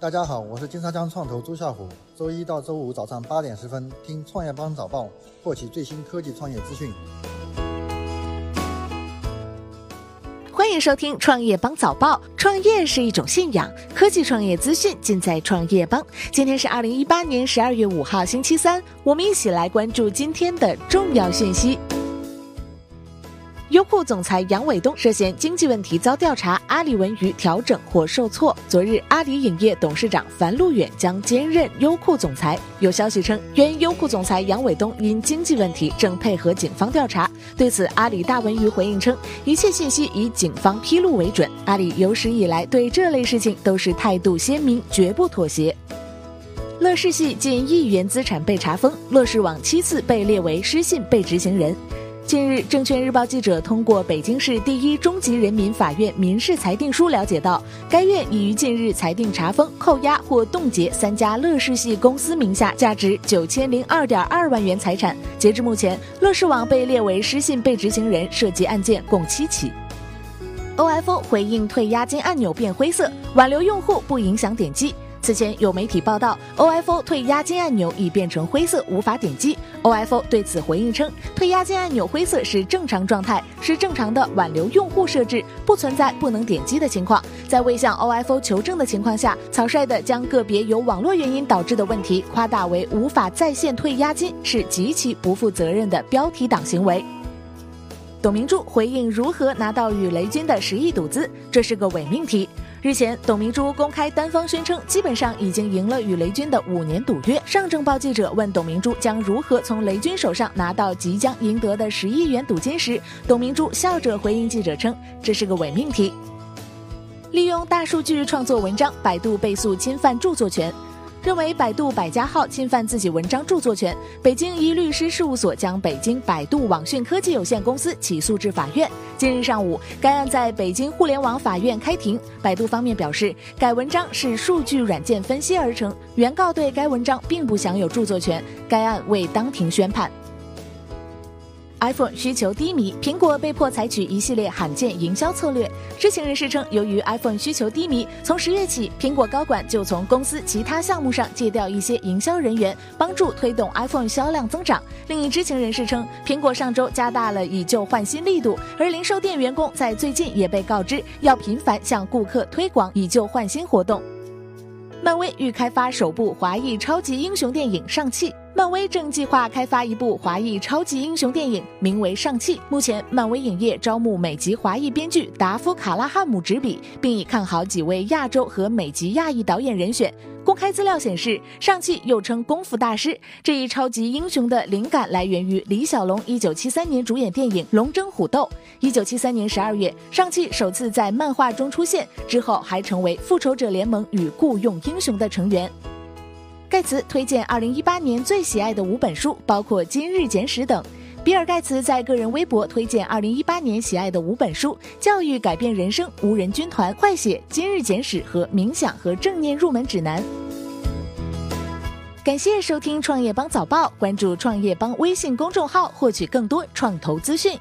大家好，我是金沙江创投朱啸虎。周一到周五早上八点十分，听创业邦早报，获取最新科技创业资讯。欢迎收听创业邦早报。创业是一种信仰，科技创业资讯尽在创业邦。今天是二零一八年十二月五号，星期三，我们一起来关注今天的重要讯息。优酷总裁杨伟东涉嫌经济问题遭调查，阿里文娱调整或受挫。昨日，阿里影业董事长樊路远将兼任优酷总裁。有消息称，原优酷总裁杨伟东因经济问题正配合警方调查。对此，阿里大文娱回应称，一切信息以警方披露为准。阿里有史以来对这类事情都是态度鲜明，绝不妥协。乐视系近亿元资产被查封，乐视网七次被列为失信被执行人。近日，证券日报记者通过北京市第一中级人民法院民事裁定书了解到，该院已于近日裁定查封、扣押或冻结三家乐视系公司名下价值九千零二点二万元财产。截至目前，乐视网被列为失信被执行人，涉及案件共七起。OFO 回应退押金按钮变灰色，挽留用户不影响点击。此前有媒体报道，OFO 退押金按钮已变成灰色，无法点击。OFO 对此回应称，退押金按钮灰色是正常状态，是正常的挽留用户设置，不存在不能点击的情况。在未向 OFO 求证的情况下，草率的将个别由网络原因导致的问题夸大为无法在线退押金，是极其不负责任的标题党行为。董明珠回应如何拿到与雷军的十亿赌资，这是个伪命题。日前，董明珠公开单方宣称，基本上已经赢了与雷军的五年赌约。上证报记者问董明珠将如何从雷军手上拿到即将赢得的十亿元赌金时，董明珠笑着回应记者称：“这是个伪命题。”利用大数据创作文章，百度被诉侵犯著作权。认为百度百家号侵犯自己文章著作权，北京一律师事务所将北京百度网讯科技有限公司起诉至法院。今日上午，该案在北京互联网法院开庭。百度方面表示，该文章是数据软件分析而成，原告对该文章并不享有著作权。该案未当庭宣判。iPhone 需求低迷，苹果被迫采取一系列罕见营销策略。知情人士称，由于 iPhone 需求低迷，从十月起，苹果高管就从公司其他项目上借调一些营销人员，帮助推动 iPhone 销量增长。另一知情人士称，苹果上周加大了以旧换新力度，而零售店员工在最近也被告知要频繁向顾客推广以旧换新活动。漫威欲开发首部华裔超级英雄电影《上汽》。漫威正计划开发一部华裔超级英雄电影，名为《上汽》。目前，漫威影业招募美籍华裔编剧达夫·卡拉汉姆执笔，并已看好几位亚洲和美籍亚裔导演人选。公开资料显示，《上汽》又称“功夫大师”这一超级英雄的灵感来源于李小龙1973年主演电影《龙争虎斗》。1973年12月，《上汽》首次在漫画中出现，之后还成为《复仇者联盟》与雇佣英雄的成员。盖茨推荐二零一八年最喜爱的五本书，包括《今日简史》等。比尔·盖茨在个人微博推荐二零一八年喜爱的五本书：《教育改变人生》《无人军团》《坏血》《今日简史》和《冥想和正念入门指南》。感谢收听创业邦早报，关注创业邦微信公众号，获取更多创投资讯。